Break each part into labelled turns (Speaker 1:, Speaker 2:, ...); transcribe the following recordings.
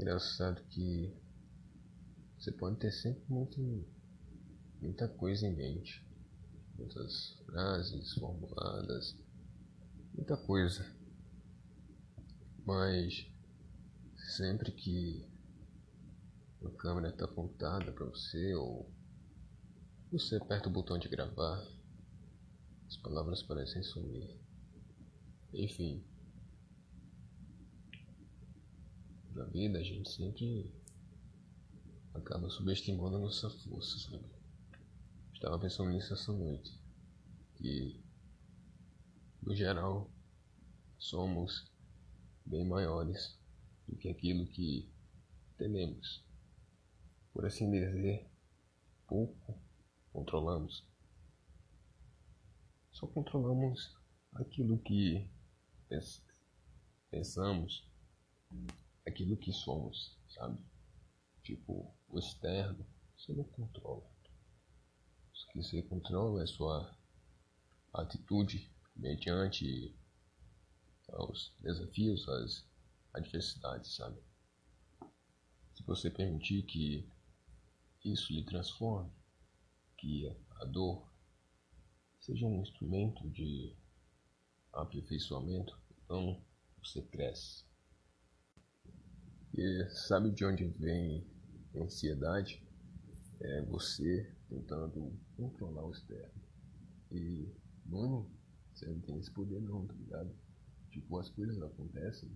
Speaker 1: engraçado que você pode ter sempre muito, muita coisa em mente, muitas frases formuladas, muita coisa. Mas sempre que a câmera está apontada para você ou você aperta o botão de gravar, as palavras parecem sumir. Enfim, na vida a gente sempre acaba subestimando a nossa força, sabe? Estava pensando nisso essa noite. Que no geral somos bem maiores do que aquilo que tememos. Por assim dizer, pouco controlamos. Só controlamos aquilo que pensamos, aquilo que somos, sabe? Tipo, o externo, você não controla. O que você controla é sua atitude mediante aos desafios, às adversidades, sabe? Se você permitir que isso lhe transforme, que a dor seja um instrumento de aperfeiçoamento, então você cresce. E sabe de onde vem a ansiedade? É você tentando controlar o externo. E, mano, você não tem esse poder não, tá ligado? Tipo, as coisas acontecem,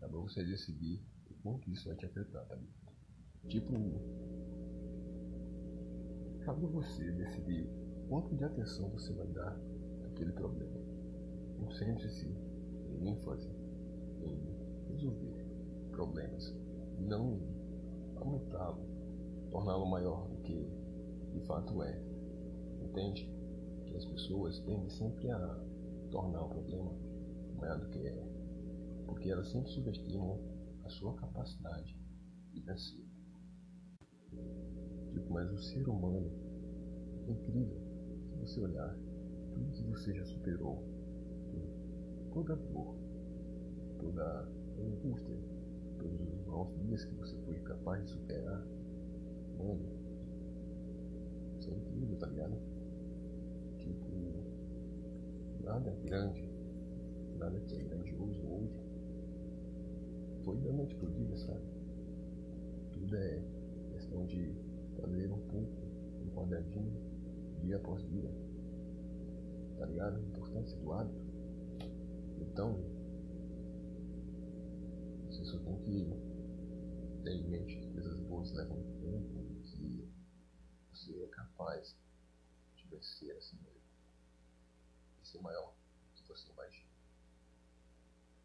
Speaker 1: dá pra você decidir o quanto isso vai te afetar, tá ligado? Tipo, cabe você decidir quanto de atenção você vai dar àquele problema. Concentre-se problemas, não aumentá-lo, torná-lo maior do que de fato é. Entende? Que as pessoas tendem sempre a tornar o problema maior do que é, porque elas sempre subestimam a sua capacidade de vencer. Tipo, mas o ser humano é incrível se você olhar tudo que você já superou, toda dor, toda angústia, os maus dias que você foi capaz de superar, mano, isso é incrível, tá ligado? Tipo, nada é grande, nada que é grandioso hoje foi da noite pro dia, sabe? Tudo é questão de fazer um pouco, um quadradinho, dia após dia. Tá ligado? A importância do hábito. Então, só tem que ter em mente que coisas boas levam tempo e que você é capaz de vencer assim mesmo. De ser maior do que você imagina.